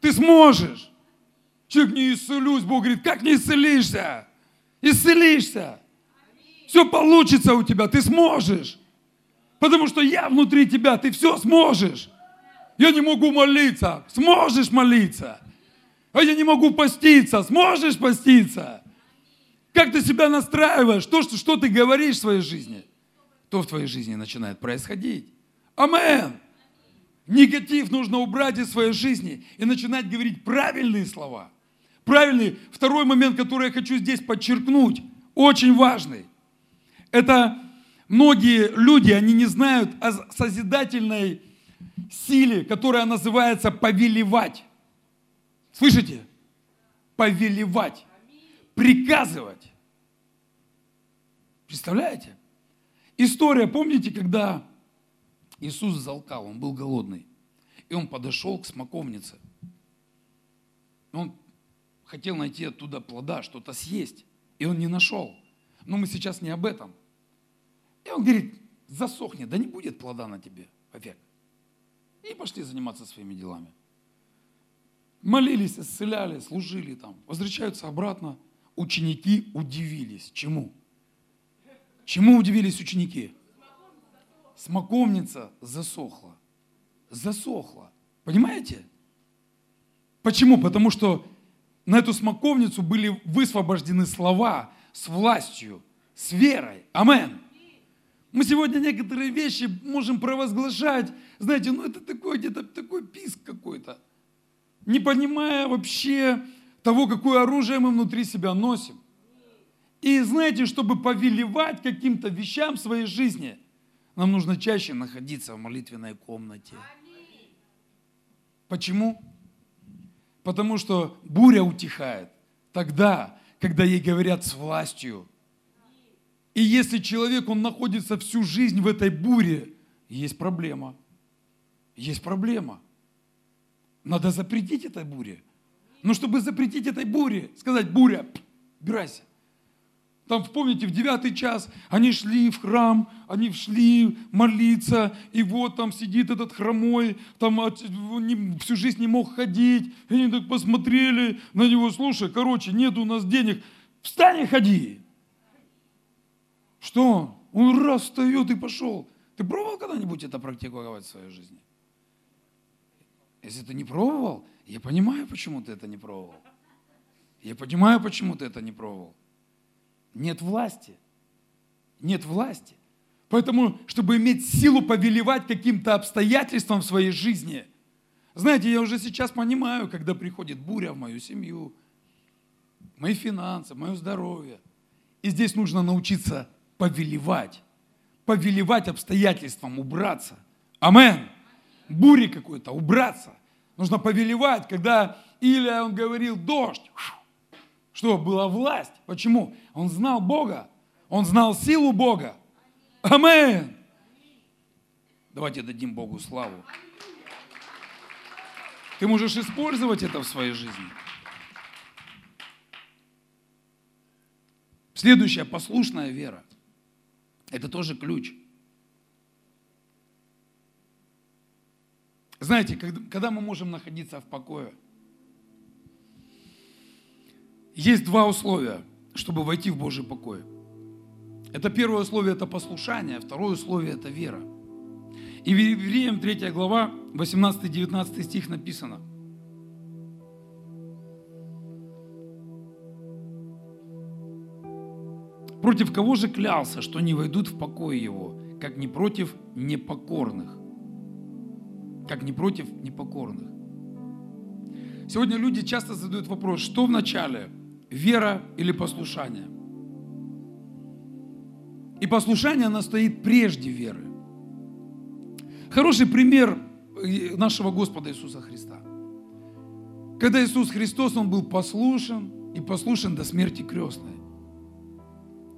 Ты сможешь. Человек, не исцелюсь, Бог говорит, как не исцелишься? исцелишься. Все получится у тебя, ты сможешь. Потому что я внутри тебя, ты все сможешь. Я не могу молиться, сможешь молиться. А я не могу поститься, сможешь поститься. как ты себя настраиваешь, то, что, что ты говоришь в своей жизни, то в твоей жизни начинает происходить. Амен. Негатив нужно убрать из своей жизни и начинать говорить правильные слова. Правильный. Второй момент, который я хочу здесь подчеркнуть, очень важный. Это многие люди, они не знают о созидательной силе, которая называется повелевать. Слышите? Повелевать. Приказывать. Представляете? История, помните, когда Иисус залкал, он был голодный. И он подошел к смоковнице. Он хотел найти оттуда плода, что-то съесть. И он не нашел. Но мы сейчас не об этом. И он говорит, засохни, да не будет плода на тебе вовек. И пошли заниматься своими делами. Молились, исцеляли, служили там. Возвращаются обратно. Ученики удивились. Чему? Чему удивились ученики? Смоковница засохла. Засохла. Понимаете? Почему? Потому что на эту смоковницу были высвобождены слова с властью, с верой. Амен. Мы сегодня некоторые вещи можем провозглашать, знаете, ну это такой где-то такой писк какой-то, не понимая вообще того, какое оружие мы внутри себя носим. И знаете, чтобы повелевать каким-то вещам в своей жизни, нам нужно чаще находиться в молитвенной комнате. Почему? Потому что буря утихает тогда, когда ей говорят с властью – и если человек, он находится всю жизнь в этой буре, есть проблема. Есть проблема. Надо запретить этой буре. Но чтобы запретить этой буре, сказать, буря, убирайся. Там, помните, в девятый час они шли в храм, они шли молиться, и вот там сидит этот хромой, там всю жизнь не мог ходить, и они так посмотрели на него, слушай, короче, нет у нас денег, встань и ходи. Что? Он раз встает и пошел. Ты пробовал когда-нибудь это практиковать в своей жизни? Если ты не пробовал, я понимаю, почему ты это не пробовал. Я понимаю, почему ты это не пробовал. Нет власти. Нет власти. Поэтому, чтобы иметь силу повелевать каким-то обстоятельствам в своей жизни, знаете, я уже сейчас понимаю, когда приходит буря в мою семью, мои финансы, мое здоровье. И здесь нужно научиться повелевать. Повелевать обстоятельствам, убраться. Амен. Бури какой-то, убраться. Нужно повелевать, когда Илия, он говорил, дождь. Что, была власть. Почему? Он знал Бога. Он знал силу Бога. Амен. Давайте дадим Богу славу. Ты можешь использовать это в своей жизни. Следующая послушная вера. Это тоже ключ. Знаете, когда мы можем находиться в покое? Есть два условия, чтобы войти в Божий покой. Это первое условие – это послушание, второе условие – это вера. И в Евреям 3 глава, 18-19 стих написано – Против кого же клялся, что не войдут в покой его, как не против непокорных? Как не против непокорных. Сегодня люди часто задают вопрос, что в начале, вера или послушание? И послушание, оно стоит прежде веры. Хороший пример э, нашего Господа Иисуса Христа. Когда Иисус Христос, Он был послушен и послушен до смерти крестной.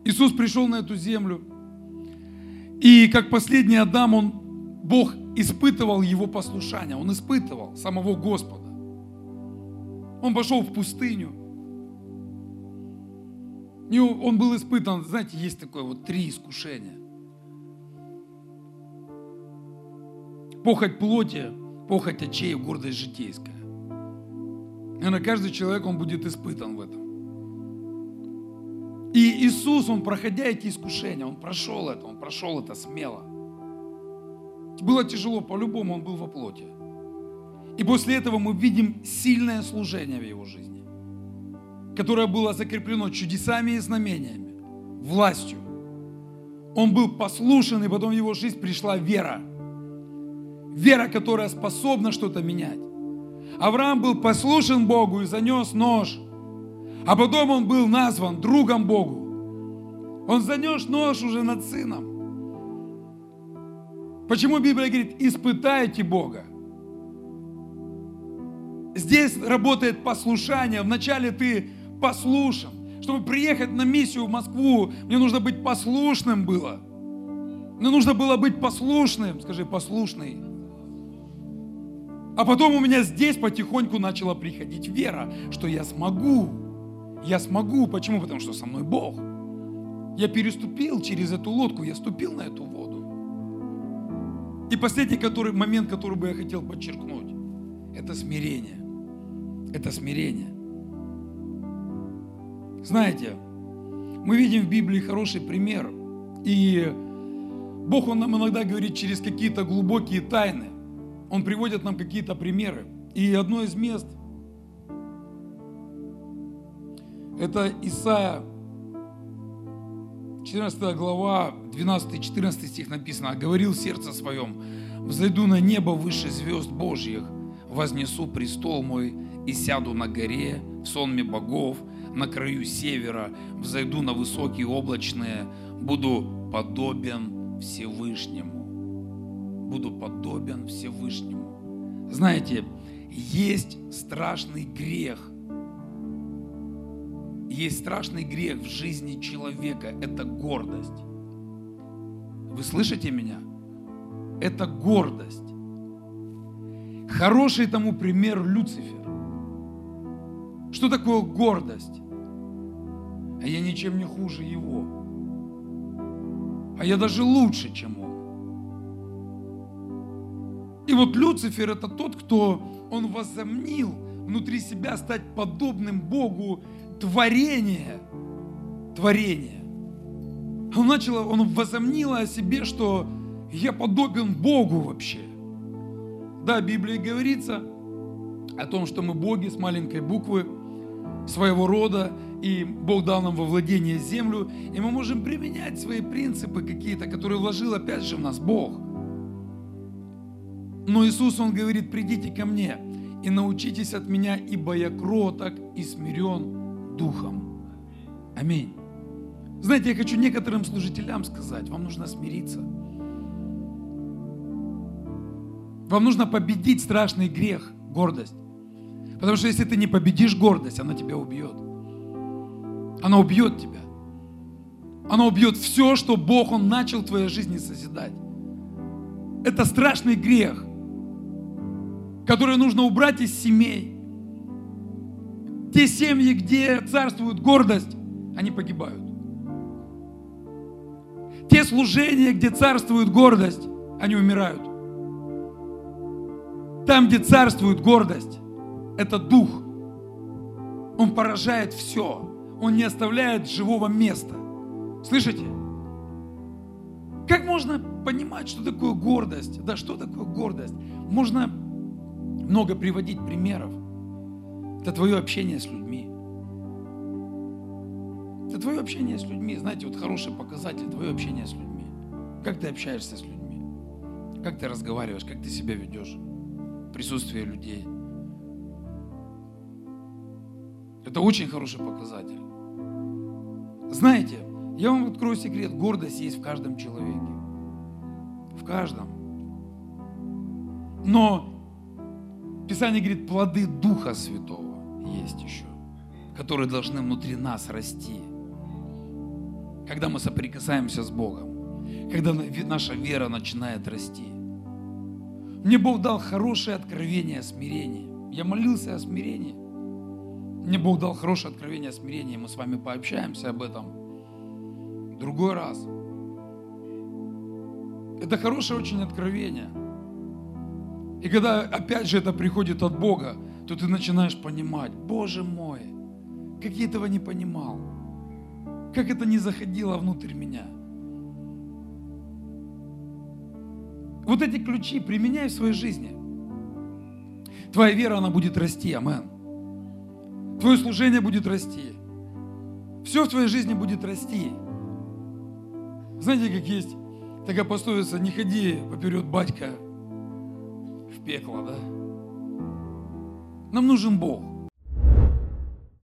Иисус пришел на эту землю. И как последний Адам, он, Бог испытывал его послушание. Он испытывал самого Господа. Он пошел в пустыню. И он был испытан, знаете, есть такое вот три искушения. Похоть плоти, похоть очей, гордость житейская. И на каждый человек, он будет испытан в этом. И Иисус, Он, проходя эти искушения, Он прошел это, Он прошел это смело. Было тяжело, по-любому Он был во плоти. И после этого мы видим сильное служение в Его жизни. Которое было закреплено чудесами и знамениями, властью. Он был послушен, и потом в его жизнь пришла вера. Вера, которая способна что-то менять. Авраам был послушен Богу и занес нож. А потом он был назван другом Богу. Он занес нож уже над сыном. Почему Библия говорит, испытайте Бога? Здесь работает послушание. Вначале ты послушен. Чтобы приехать на миссию в Москву, мне нужно быть послушным было. Мне нужно было быть послушным. Скажи, послушный. А потом у меня здесь потихоньку начала приходить вера, что я смогу. Я смогу. Почему? Потому что со мной Бог. Я переступил через эту лодку, я ступил на эту воду. И последний который, момент, который бы я хотел подчеркнуть, это смирение. Это смирение. Знаете, мы видим в Библии хороший пример. И Бог, Он нам иногда говорит через какие-то глубокие тайны. Он приводит нам какие-то примеры. И одно из мест, это Исаия, 14 глава, 12-14 стих написано, «Говорил сердце своем, взойду на небо выше звезд Божьих, вознесу престол мой и сяду на горе в сонме богов, на краю севера, взойду на высокие облачные, буду подобен Всевышнему. Буду подобен Всевышнему. Знаете, есть страшный грех. Есть страшный грех в жизни человека. Это гордость. Вы слышите меня? Это гордость. Хороший тому пример Люцифер. Что такое гордость? А я ничем не хуже его. А я даже лучше, чем он. И вот Люцифер это тот, кто он возомнил внутри себя стать подобным Богу творение. Творение. Он начал, он возомнил о себе, что я подобен Богу вообще. Да, в Библии говорится о том, что мы боги с маленькой буквы, своего рода, и Бог дал нам во владение землю, и мы можем применять свои принципы какие-то, которые вложил опять же в нас Бог. Но Иисус, Он говорит, придите ко мне и научитесь от меня, ибо я кроток и смирен духом. Аминь. Знаете, я хочу некоторым служителям сказать, вам нужно смириться. Вам нужно победить страшный грех, гордость. Потому что если ты не победишь гордость, она тебя убьет. Она убьет тебя. Она убьет все, что Бог, Он начал в твоей жизни созидать. Это страшный грех, который нужно убрать из семей. Те семьи, где царствует гордость, они погибают. Те служения, где царствует гордость, они умирают. Там, где царствует гордость, это дух. Он поражает все. Он не оставляет живого места. Слышите? Как можно понимать, что такое гордость? Да что такое гордость? Можно много приводить примеров. Это твое общение с людьми. Это твое общение с людьми. Знаете, вот хороший показатель твое общение с людьми. Как ты общаешься с людьми? Как ты разговариваешь? Как ты себя ведешь? Присутствие людей – Это очень хороший показатель. Знаете, я вам открою секрет, гордость есть в каждом человеке. В каждом. Но Писание говорит, плоды Духа Святого есть еще, которые должны внутри нас расти. Когда мы соприкасаемся с Богом, когда наша вера начинает расти. Мне Бог дал хорошее откровение о смирении. Я молился о смирении. Мне Бог дал хорошее откровение о смирении, мы с вами пообщаемся об этом другой раз. Это хорошее очень откровение. И когда опять же это приходит от Бога, то ты начинаешь понимать, Боже мой, как я этого не понимал, как это не заходило внутрь меня. Вот эти ключи применяй в своей жизни. Твоя вера, она будет расти, амен. Твое служение будет расти. Все в твоей жизни будет расти. Знаете, как есть такая пословица, не ходи поперед батька в пекло, да? Нам нужен Бог.